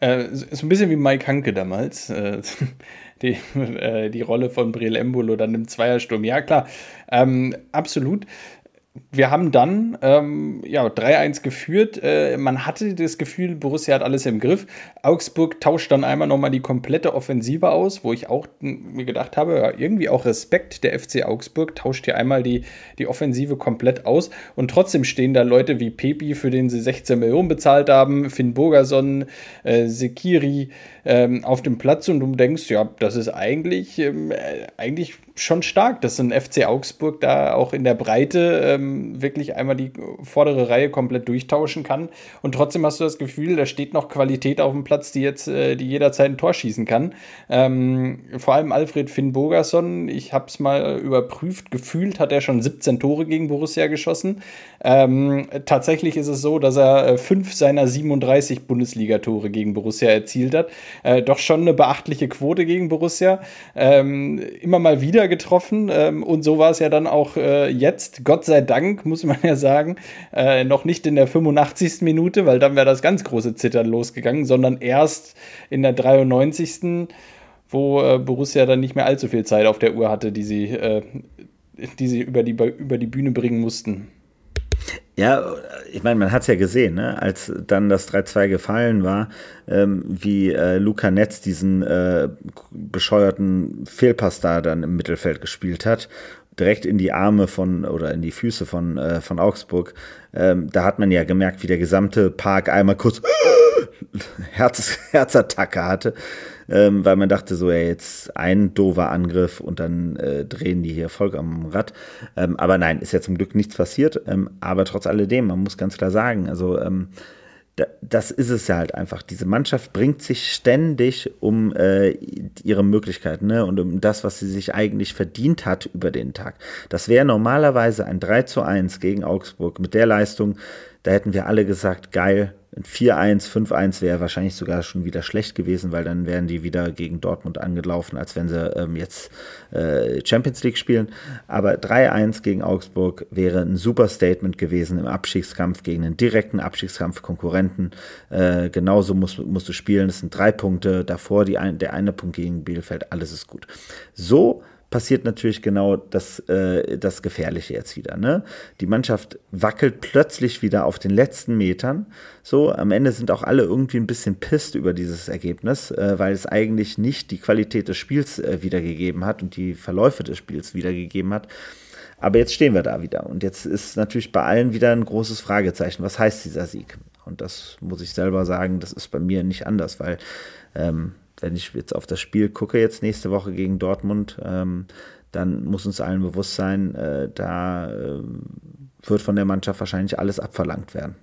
äh, so ein bisschen wie Mike Hanke damals. Äh, die, äh, die Rolle von Briel Embolo dann im Zweiersturm. Ja, klar, ähm, absolut wir haben dann ähm, ja, 3-1 geführt. Äh, man hatte das Gefühl, Borussia hat alles im Griff. Augsburg tauscht dann einmal nochmal die komplette Offensive aus, wo ich auch mir gedacht habe, ja, irgendwie auch Respekt. Der FC Augsburg tauscht hier einmal die, die Offensive komplett aus. Und trotzdem stehen da Leute wie Pepi, für den sie 16 Millionen bezahlt haben, Finn Burgerson, äh, Sekiri ähm, auf dem Platz. Und du denkst, ja, das ist eigentlich, ähm, äh, eigentlich schon stark, dass ein FC Augsburg da auch in der Breite ähm, wirklich einmal die vordere Reihe komplett durchtauschen kann. Und trotzdem hast du das Gefühl, da steht noch Qualität auf dem Platz, die jetzt, äh, die jederzeit ein Tor schießen kann. Ähm, vor allem Alfred Finn Bogerson, ich habe es mal überprüft, gefühlt hat er schon 17 Tore gegen Borussia geschossen. Ähm, tatsächlich ist es so, dass er äh, fünf seiner 37 Bundesligatore gegen Borussia erzielt hat. Äh, doch schon eine beachtliche Quote gegen Borussia. Ähm, immer mal wieder getroffen. Ähm, und so war es ja dann auch äh, jetzt. Gott sei Dank, muss man ja sagen, äh, noch nicht in der 85. Minute, weil dann wäre das ganz große Zittern losgegangen, sondern erst in der 93. wo äh, Borussia dann nicht mehr allzu viel Zeit auf der Uhr hatte, die sie, äh, die sie über, die, über die Bühne bringen mussten. Ja, ich meine, man hat es ja gesehen, ne? als dann das 3-2 gefallen war, ähm, wie äh, Luca Netz diesen äh, bescheuerten Fehlpass da dann im Mittelfeld gespielt hat direkt in die Arme von oder in die Füße von, äh, von Augsburg. Ähm, da hat man ja gemerkt, wie der gesamte Park einmal kurz Herz, Herzattacke hatte, ähm, weil man dachte so, ey, jetzt ein doofer Angriff und dann äh, drehen die hier voll am Rad. Ähm, aber nein, ist ja zum Glück nichts passiert. Ähm, aber trotz alledem, man muss ganz klar sagen, also ähm, das ist es ja halt einfach. Diese Mannschaft bringt sich ständig um äh, ihre Möglichkeiten ne? und um das, was sie sich eigentlich verdient hat über den Tag. Das wäre normalerweise ein 3 zu 1 gegen Augsburg mit der Leistung. Da hätten wir alle gesagt, geil, ein 4-1, 5-1 wäre wahrscheinlich sogar schon wieder schlecht gewesen, weil dann wären die wieder gegen Dortmund angelaufen, als wenn sie ähm, jetzt äh, Champions League spielen. Aber 3-1 gegen Augsburg wäre ein super Statement gewesen im Abstiegskampf gegen einen direkten Abstiegskampf-Konkurrenten. Äh, genauso musst, musst du spielen. Das sind drei Punkte. Davor die ein, der eine Punkt gegen Bielefeld. Alles ist gut. So passiert natürlich genau das, äh, das Gefährliche jetzt wieder. Ne? Die Mannschaft wackelt plötzlich wieder auf den letzten Metern. So, am Ende sind auch alle irgendwie ein bisschen pisst über dieses Ergebnis, äh, weil es eigentlich nicht die Qualität des Spiels äh, wiedergegeben hat und die Verläufe des Spiels wiedergegeben hat. Aber jetzt stehen wir da wieder. Und jetzt ist natürlich bei allen wieder ein großes Fragezeichen. Was heißt dieser Sieg? Und das muss ich selber sagen, das ist bei mir nicht anders, weil ähm, wenn ich jetzt auf das Spiel gucke, jetzt nächste Woche gegen Dortmund, ähm, dann muss uns allen bewusst sein, äh, da äh, wird von der Mannschaft wahrscheinlich alles abverlangt werden.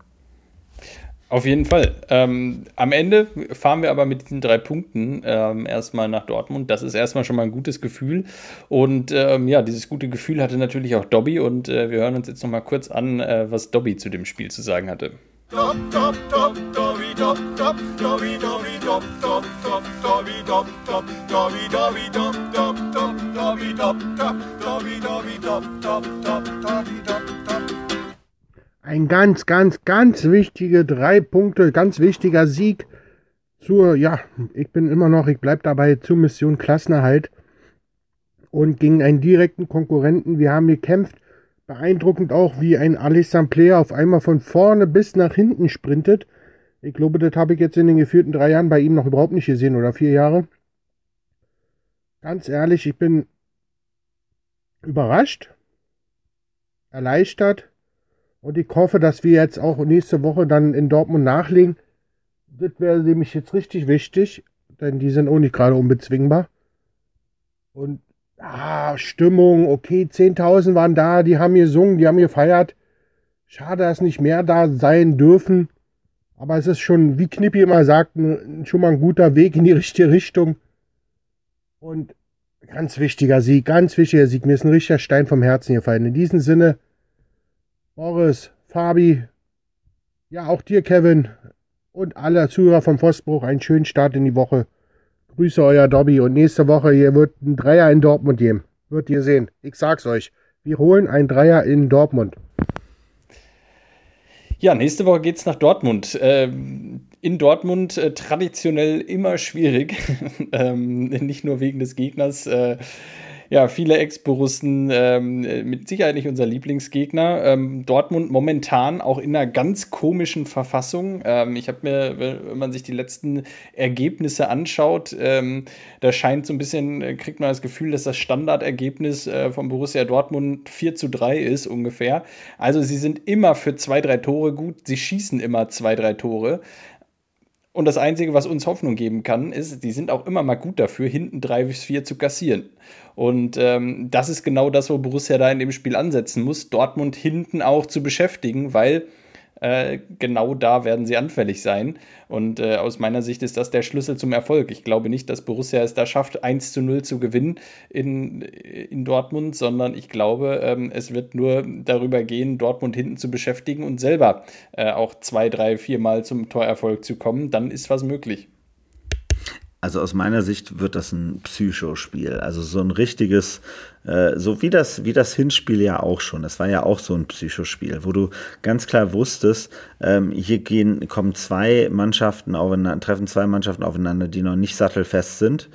Auf jeden Fall. Ähm, am Ende fahren wir aber mit diesen drei Punkten ähm, erstmal nach Dortmund. Das ist erstmal schon mal ein gutes Gefühl. Und ähm, ja, dieses gute Gefühl hatte natürlich auch Dobby. Und äh, wir hören uns jetzt noch mal kurz an, äh, was Dobby zu dem Spiel zu sagen hatte. Dop, dop, dop, Dobby, dop, dop, Dobby, Dobby, dop, dop, dop, Dobby, dop, dop, Dobby, Dobby, dop, dop, dop, Dobby, dop, dop, Dobby, Dobby, dop, dop, dop, Dobby, dop, dop. Ein ganz, ganz, ganz wichtige drei Punkte, ganz wichtiger Sieg zur, ja, ich bin immer noch, ich bleib dabei, zur Mission Klassenerhalt und gegen einen direkten Konkurrenten. Wir haben gekämpft Beeindruckend auch, wie ein Alessandro Player auf einmal von vorne bis nach hinten sprintet. Ich glaube, das habe ich jetzt in den geführten drei Jahren bei ihm noch überhaupt nicht gesehen oder vier Jahre. Ganz ehrlich, ich bin überrascht, erleichtert und ich hoffe, dass wir jetzt auch nächste Woche dann in Dortmund nachlegen. Das wäre nämlich jetzt richtig wichtig, denn die sind auch nicht gerade unbezwingbar. Und ah, Stimmung, okay, 10.000 waren da, die haben gesungen, die haben gefeiert. Schade, dass nicht mehr da sein dürfen. Aber es ist schon, wie Knippi immer sagt, schon mal ein guter Weg in die richtige Richtung. Und ganz wichtiger Sieg, ganz wichtiger Sieg. Mir ist ein richtiger Stein vom Herzen gefallen. In diesem Sinne, Boris, Fabi, ja, auch dir, Kevin, und alle Zuhörer vom Vossbruch einen schönen Start in die Woche. Grüße euer Dobby und nächste Woche hier wird ein Dreier in Dortmund geben. Wird ihr sehen. Ich sag's euch. Wir holen ein Dreier in Dortmund. Ja, nächste Woche geht's nach Dortmund. Ähm, in Dortmund äh, traditionell immer schwierig. ähm, nicht nur wegen des Gegners. Äh, ja, viele Ex-Borussen, ähm, mit Sicherheit nicht unser Lieblingsgegner. Ähm, Dortmund momentan auch in einer ganz komischen Verfassung. Ähm, ich habe mir, wenn man sich die letzten Ergebnisse anschaut, ähm, da scheint so ein bisschen, äh, kriegt man das Gefühl, dass das Standardergebnis äh, von Borussia Dortmund 4 zu 3 ist ungefähr. Also sie sind immer für zwei, drei Tore gut, sie schießen immer zwei, drei Tore. Und das Einzige, was uns Hoffnung geben kann, ist, die sind auch immer mal gut dafür, hinten drei bis vier zu kassieren. Und ähm, das ist genau das, wo Borussia da in dem Spiel ansetzen muss, Dortmund hinten auch zu beschäftigen, weil äh, genau da werden sie anfällig sein. Und äh, aus meiner Sicht ist das der Schlüssel zum Erfolg. Ich glaube nicht, dass Borussia es da schafft, 1 zu 0 zu gewinnen in, in Dortmund, sondern ich glaube, ähm, es wird nur darüber gehen, Dortmund hinten zu beschäftigen und selber äh, auch zwei, drei, vier Mal zum Torerfolg zu kommen. Dann ist was möglich. Also aus meiner Sicht wird das ein Psychospiel. Also so ein richtiges, äh, so wie das, wie das Hinspiel ja auch schon. Das war ja auch so ein Psychospiel, wo du ganz klar wusstest, ähm, hier gehen, kommen zwei Mannschaften aufeinander, treffen zwei Mannschaften aufeinander, die noch nicht sattelfest sind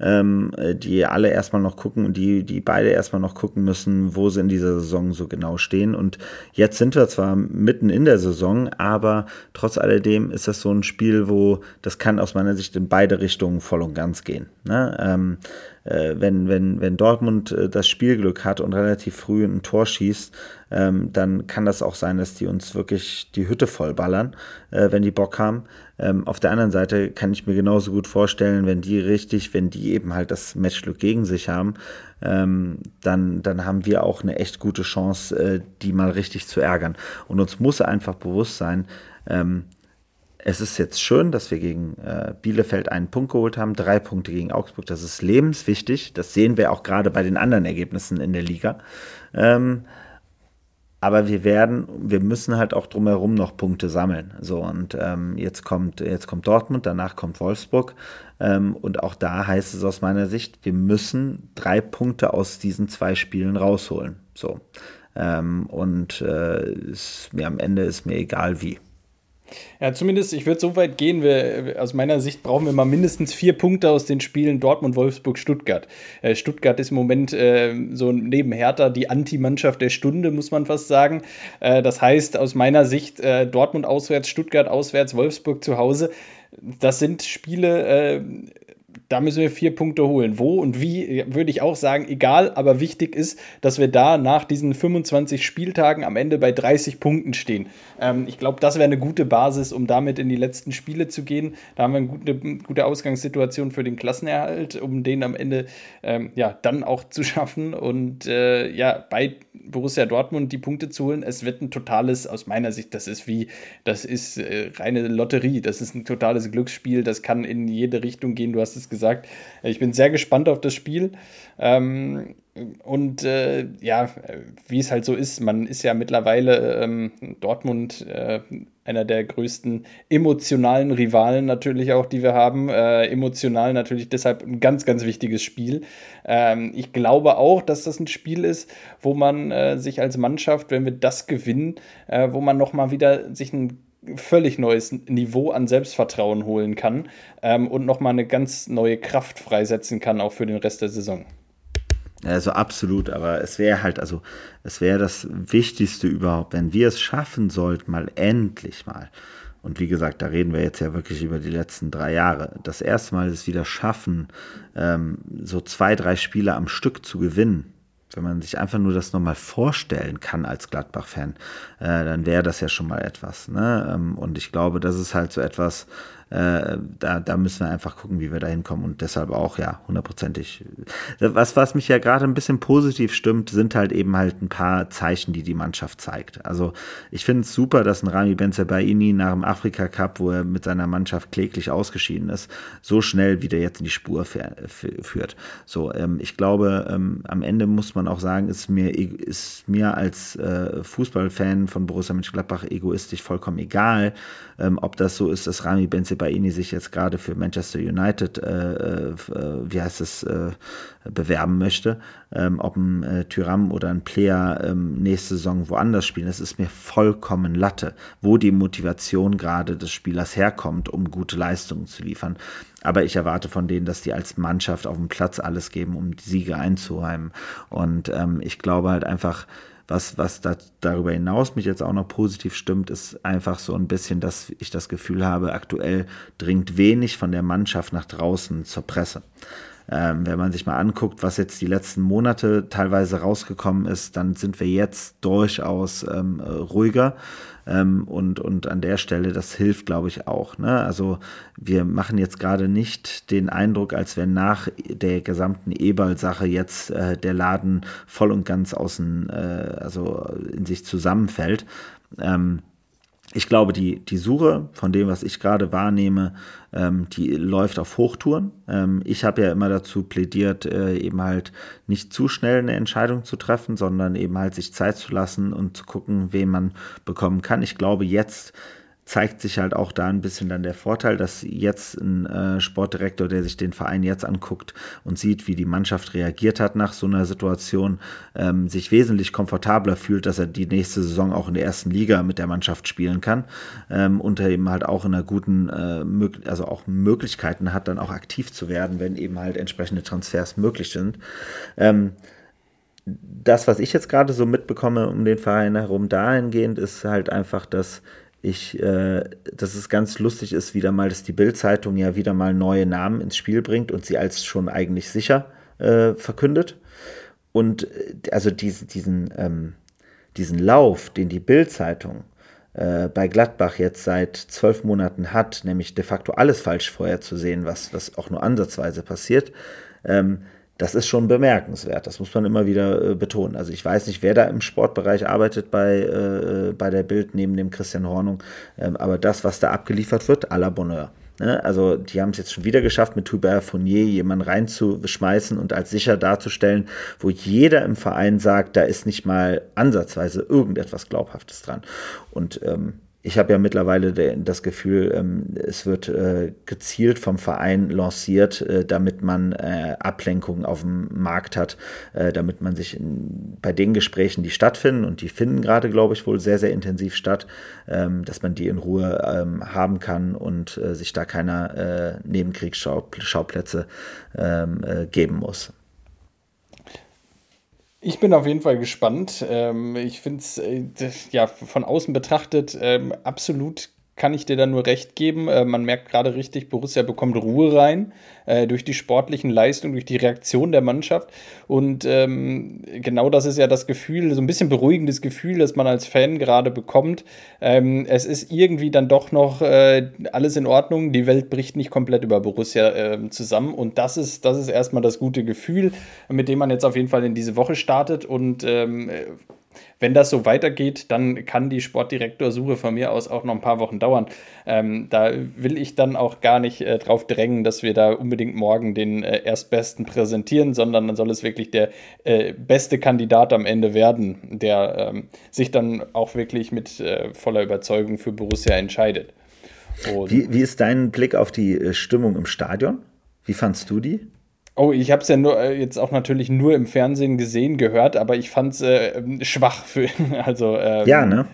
ähm, die alle erstmal noch gucken und die, die beide erstmal noch gucken müssen, wo sie in dieser Saison so genau stehen. Und jetzt sind wir zwar mitten in der Saison, aber trotz alledem ist das so ein Spiel, wo das kann aus meiner Sicht in beide Richtungen voll und ganz gehen. Ne? Ähm, äh, wenn, wenn, wenn Dortmund äh, das Spielglück hat und relativ früh ein Tor schießt, ähm, dann kann das auch sein, dass die uns wirklich die Hütte vollballern, äh, wenn die Bock haben. Ähm, auf der anderen Seite kann ich mir genauso gut vorstellen, wenn die richtig, wenn die eben halt das Matchglück gegen sich haben, ähm, dann, dann haben wir auch eine echt gute Chance, äh, die mal richtig zu ärgern. Und uns muss einfach bewusst sein, es ist jetzt schön, dass wir gegen äh, Bielefeld einen Punkt geholt haben, drei Punkte gegen Augsburg. Das ist lebenswichtig. Das sehen wir auch gerade bei den anderen Ergebnissen in der Liga. Ähm, aber wir werden, wir müssen halt auch drumherum noch Punkte sammeln. So und ähm, jetzt kommt jetzt kommt Dortmund, danach kommt Wolfsburg ähm, und auch da heißt es aus meiner Sicht, wir müssen drei Punkte aus diesen zwei Spielen rausholen. So ähm, und äh, ist mir am Ende ist mir egal wie. Ja, zumindest, ich würde so weit gehen, wir, aus meiner Sicht brauchen wir mal mindestens vier Punkte aus den Spielen Dortmund, Wolfsburg, Stuttgart. Äh, Stuttgart ist im Moment äh, so neben Hertha die Anti-Mannschaft der Stunde, muss man fast sagen. Äh, das heißt, aus meiner Sicht, äh, Dortmund auswärts, Stuttgart auswärts, Wolfsburg zu Hause. Das sind Spiele, äh, da müssen wir vier Punkte holen. Wo und wie, würde ich auch sagen, egal, aber wichtig ist, dass wir da nach diesen 25 Spieltagen am Ende bei 30 Punkten stehen. Ähm, ich glaube, das wäre eine gute Basis, um damit in die letzten Spiele zu gehen. Da haben wir eine gute, gute Ausgangssituation für den Klassenerhalt, um den am Ende ähm, ja, dann auch zu schaffen und äh, ja, bei Borussia Dortmund die Punkte zu holen. Es wird ein totales, aus meiner Sicht, das ist wie, das ist äh, reine Lotterie, das ist ein totales Glücksspiel, das kann in jede Richtung gehen, du hast es gesagt gesagt. Ich bin sehr gespannt auf das Spiel. Ähm, und äh, ja, wie es halt so ist, man ist ja mittlerweile ähm, Dortmund äh, einer der größten emotionalen Rivalen natürlich auch, die wir haben. Äh, emotional natürlich deshalb ein ganz, ganz wichtiges Spiel. Ähm, ich glaube auch, dass das ein Spiel ist, wo man äh, sich als Mannschaft, wenn wir das gewinnen, äh, wo man nochmal wieder sich ein völlig neues Niveau an Selbstvertrauen holen kann ähm, und nochmal eine ganz neue Kraft freisetzen kann, auch für den Rest der Saison. Also absolut, aber es wäre halt, also es wäre das Wichtigste überhaupt, wenn wir es schaffen sollten, mal endlich mal. Und wie gesagt, da reden wir jetzt ja wirklich über die letzten drei Jahre. Das erste Mal es wieder schaffen, ähm, so zwei, drei Spiele am Stück zu gewinnen wenn man sich einfach nur das nochmal vorstellen kann als Gladbach-Fan, äh, dann wäre das ja schon mal etwas. Ne? Ähm, und ich glaube, das ist halt so etwas, äh, da, da müssen wir einfach gucken, wie wir da hinkommen und deshalb auch, ja, hundertprozentig. Was, was mich ja gerade ein bisschen positiv stimmt, sind halt eben halt ein paar Zeichen, die die Mannschaft zeigt. Also ich finde es super, dass ein Rami Benzebaini nach dem Afrika Cup, wo er mit seiner Mannschaft kläglich ausgeschieden ist, so schnell wieder jetzt in die Spur führt. So, ähm, ich glaube, ähm, am Ende muss man auch sagen, ist mir, ist mir als äh, Fußballfan von Borussia Mönchengladbach egoistisch vollkommen egal, ähm, ob das so ist, dass Rami Benzebaini sich jetzt gerade für Manchester United, äh, äh, wie heißt es, äh, bewerben möchte, ähm, ob ein äh, Tyram oder ein Player ähm, nächste Saison woanders spielen, das ist mir vollkommen Latte, wo die Motivation gerade des Spielers herkommt, um gute Leistungen zu liefern. Aber ich erwarte von denen, dass die als Mannschaft auf dem Platz alles geben, um die Siege einzuheimen. Und ähm, ich glaube halt einfach, was, was da, darüber hinaus mich jetzt auch noch positiv stimmt, ist einfach so ein bisschen, dass ich das Gefühl habe, aktuell dringt wenig von der Mannschaft nach draußen zur Presse. Ähm, wenn man sich mal anguckt, was jetzt die letzten Monate teilweise rausgekommen ist, dann sind wir jetzt durchaus ähm, ruhiger. Ähm, und, und an der Stelle, das hilft, glaube ich, auch. Ne? Also wir machen jetzt gerade nicht den Eindruck, als wenn nach der gesamten Eberl-Sache jetzt äh, der Laden voll und ganz außen, äh, also in sich zusammenfällt. Ähm, ich glaube, die, die Suche von dem, was ich gerade wahrnehme, ähm, die läuft auf Hochtouren. Ähm, ich habe ja immer dazu plädiert, äh, eben halt nicht zu schnell eine Entscheidung zu treffen, sondern eben halt sich Zeit zu lassen und zu gucken, wen man bekommen kann. Ich glaube, jetzt zeigt sich halt auch da ein bisschen dann der Vorteil, dass jetzt ein äh, Sportdirektor, der sich den Verein jetzt anguckt und sieht, wie die Mannschaft reagiert hat nach so einer Situation, ähm, sich wesentlich komfortabler fühlt, dass er die nächste Saison auch in der ersten Liga mit der Mannschaft spielen kann ähm, und er eben halt auch in einer guten, äh, also auch Möglichkeiten hat, dann auch aktiv zu werden, wenn eben halt entsprechende Transfers möglich sind. Ähm, das, was ich jetzt gerade so mitbekomme um den Verein herum dahingehend, ist halt einfach, dass ich, äh, dass es ganz lustig ist, wieder mal, dass die Bild-Zeitung ja wieder mal neue Namen ins Spiel bringt und sie als schon eigentlich sicher äh, verkündet. Und äh, also diesen, diesen, ähm, diesen Lauf, den die Bild-Zeitung äh, bei Gladbach jetzt seit zwölf Monaten hat, nämlich de facto alles falsch vorherzusehen, was, was auch nur ansatzweise passiert, ähm, das ist schon bemerkenswert. Das muss man immer wieder äh, betonen. Also ich weiß nicht, wer da im Sportbereich arbeitet bei, äh, bei der Bild neben dem Christian Hornung, ähm, aber das, was da abgeliefert wird, à la Bonheur. Ne? Also die haben es jetzt schon wieder geschafft, mit Hubert Fournier jemanden reinzuschmeißen und als sicher darzustellen, wo jeder im Verein sagt, da ist nicht mal ansatzweise irgendetwas Glaubhaftes dran. Und ähm, ich habe ja mittlerweile das Gefühl, ähm, es wird äh, gezielt vom Verein lanciert, äh, damit man äh, Ablenkungen auf dem Markt hat, damit man sich bei den Gesprächen, die stattfinden, und die finden gerade, glaube ich, wohl sehr, sehr intensiv statt, ähm, dass man die in Ruhe ähm, haben kann und sich da keiner Nebenkriegsschauplätze geben muss. Ich bin auf jeden Fall gespannt. Ähm, ich finde es äh, ja von außen betrachtet ähm, absolut kann ich dir da nur recht geben. Äh, man merkt gerade richtig, Borussia bekommt Ruhe rein äh, durch die sportlichen Leistungen, durch die Reaktion der Mannschaft. Und ähm, genau das ist ja das Gefühl, so ein bisschen beruhigendes Gefühl, das man als Fan gerade bekommt. Ähm, es ist irgendwie dann doch noch äh, alles in Ordnung. Die Welt bricht nicht komplett über Borussia äh, zusammen. Und das ist, das ist erstmal das gute Gefühl, mit dem man jetzt auf jeden Fall in diese Woche startet. Und ähm, wenn das so weitergeht, dann kann die Sportdirektorsuche von mir aus auch noch ein paar Wochen dauern. Ähm, da will ich dann auch gar nicht äh, drauf drängen, dass wir da unbedingt morgen den äh, Erstbesten präsentieren, sondern dann soll es wirklich der äh, beste Kandidat am Ende werden, der ähm, sich dann auch wirklich mit äh, voller Überzeugung für Borussia entscheidet. Wie, wie ist dein Blick auf die äh, Stimmung im Stadion? Wie fandst du die? Oh, ich habe es ja nur, äh, jetzt auch natürlich nur im Fernsehen gesehen, gehört, aber ich fand es äh, schwach für. Also, ähm, ja, ne?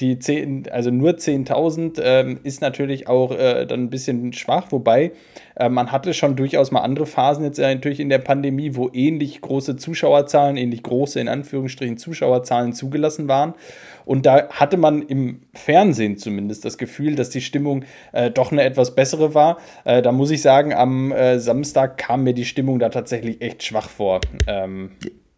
Die 10, also nur 10.000 ähm, ist natürlich auch äh, dann ein bisschen schwach, wobei äh, man hatte schon durchaus mal andere Phasen jetzt äh, natürlich in der Pandemie, wo ähnlich große Zuschauerzahlen, ähnlich große in Anführungsstrichen Zuschauerzahlen zugelassen waren. Und da hatte man im Fernsehen zumindest das Gefühl, dass die Stimmung äh, doch eine etwas bessere war. Äh, da muss ich sagen, am äh, Samstag kam mir die Stimmung da tatsächlich echt schwach vor. Ähm,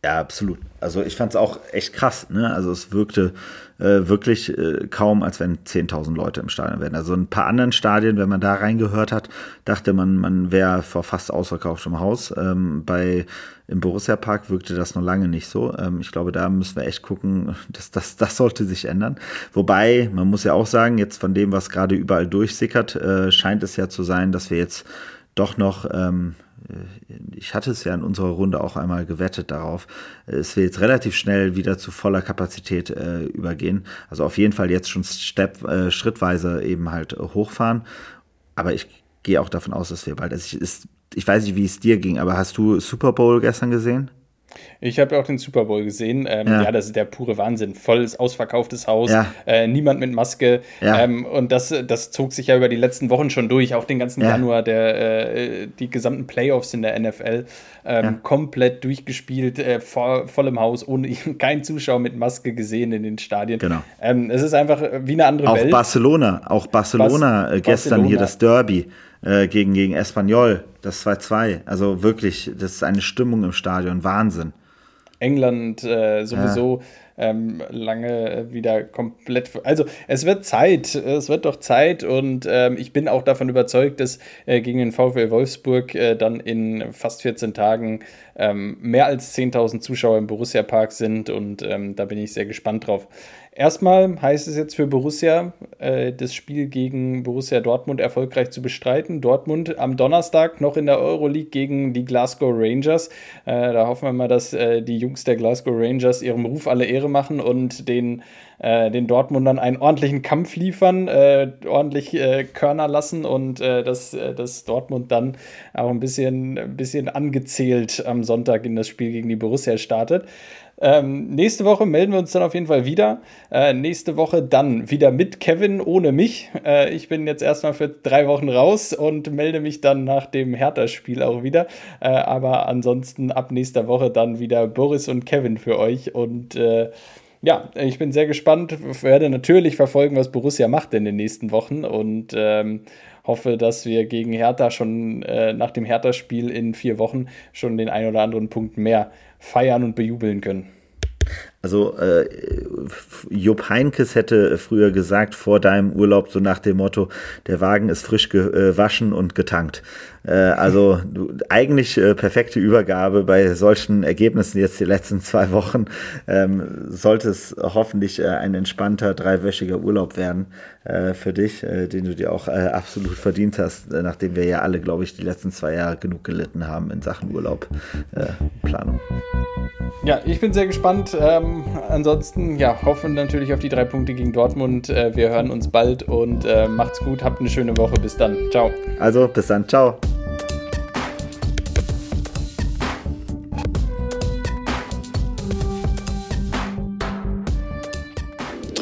ja, absolut. Also ich fand es auch echt krass. Ne? Also es wirkte äh, wirklich äh, kaum, als wenn 10.000 Leute im Stadion wären. Also ein paar anderen Stadien, wenn man da reingehört hat, dachte man, man wäre vor fast ausverkauftem Haus. Ähm, bei im Borussia Park wirkte das noch lange nicht so. Ähm, ich glaube, da müssen wir echt gucken, dass das, das sollte sich ändern. Wobei, man muss ja auch sagen, jetzt von dem, was gerade überall durchsickert, äh, scheint es ja zu sein, dass wir jetzt doch noch ähm, äh, ich hatte es ja in unserer Runde auch einmal gewettet darauf, es wird jetzt relativ schnell wieder zu voller Kapazität äh, übergehen. Also auf jeden Fall jetzt schon Step, äh, schrittweise eben halt hochfahren. Aber ich gehe auch davon aus, dass wir bald, also ich, ist, ich weiß nicht, wie es dir ging, aber hast du Super Bowl gestern gesehen? Ich habe ja auch den Super Bowl gesehen. Ähm, ja. ja. das ist der pure Wahnsinn. Volles, ausverkauftes Haus, ja. äh, niemand mit Maske. Ja. Ähm, und das, das zog sich ja über die letzten Wochen schon durch, auch den ganzen Januar, der, äh, die gesamten Playoffs in der NFL. Ähm, komplett durchgespielt, äh, voll, voll, im Haus, ohne kein Zuschauer mit Maske gesehen in den Stadien. Genau. Ähm, es ist einfach wie eine andere auch Welt. Barcelona, auch Barcelona Bas äh, gestern Barcelona. hier das Derby äh, gegen, gegen Espanyol, das 2-2. Also wirklich, das ist eine Stimmung im Stadion, Wahnsinn. England äh, sowieso ja. ähm, lange wieder komplett. Also es wird Zeit, es wird doch Zeit und ähm, ich bin auch davon überzeugt, dass äh, gegen den VfL Wolfsburg äh, dann in fast 14 Tagen ähm, mehr als 10.000 Zuschauer im Borussia Park sind und ähm, da bin ich sehr gespannt drauf. Erstmal heißt es jetzt für Borussia, äh, das Spiel gegen Borussia Dortmund erfolgreich zu bestreiten. Dortmund am Donnerstag noch in der Euroleague gegen die Glasgow Rangers. Äh, da hoffen wir mal, dass äh, die Jungs der Glasgow Rangers ihrem Ruf alle Ehre machen und den, äh, den Dortmundern einen ordentlichen Kampf liefern, äh, ordentlich äh, Körner lassen und dass, dass Dortmund dann auch ein bisschen, ein bisschen angezählt am Sonntag in das Spiel gegen die Borussia startet. Ähm, nächste Woche melden wir uns dann auf jeden Fall wieder. Äh, nächste Woche dann wieder mit Kevin, ohne mich. Äh, ich bin jetzt erstmal für drei Wochen raus und melde mich dann nach dem Hertha-Spiel auch wieder. Äh, aber ansonsten ab nächster Woche dann wieder Boris und Kevin für euch und äh, ja, ich bin sehr gespannt. Werde natürlich verfolgen, was Borussia macht in den nächsten Wochen und ähm, hoffe, dass wir gegen Hertha schon äh, nach dem Hertha-Spiel in vier Wochen schon den ein oder anderen Punkt mehr feiern und bejubeln können. Also äh, Jupp Heinkes hätte früher gesagt vor deinem Urlaub so nach dem Motto, der Wagen ist frisch gewaschen und getankt. Äh, also du, eigentlich äh, perfekte Übergabe bei solchen Ergebnissen jetzt die letzten zwei Wochen. Ähm, sollte es hoffentlich äh, ein entspannter dreiwöchiger Urlaub werden für dich, den du dir auch absolut verdient hast, nachdem wir ja alle, glaube ich, die letzten zwei Jahre genug gelitten haben in Sachen Urlaubplanung. Ja, ich bin sehr gespannt. Ähm, ansonsten, ja, hoffen natürlich auf die drei Punkte gegen Dortmund. Wir hören uns bald und äh, macht's gut. Habt eine schöne Woche. Bis dann. Ciao. Also, bis dann. Ciao.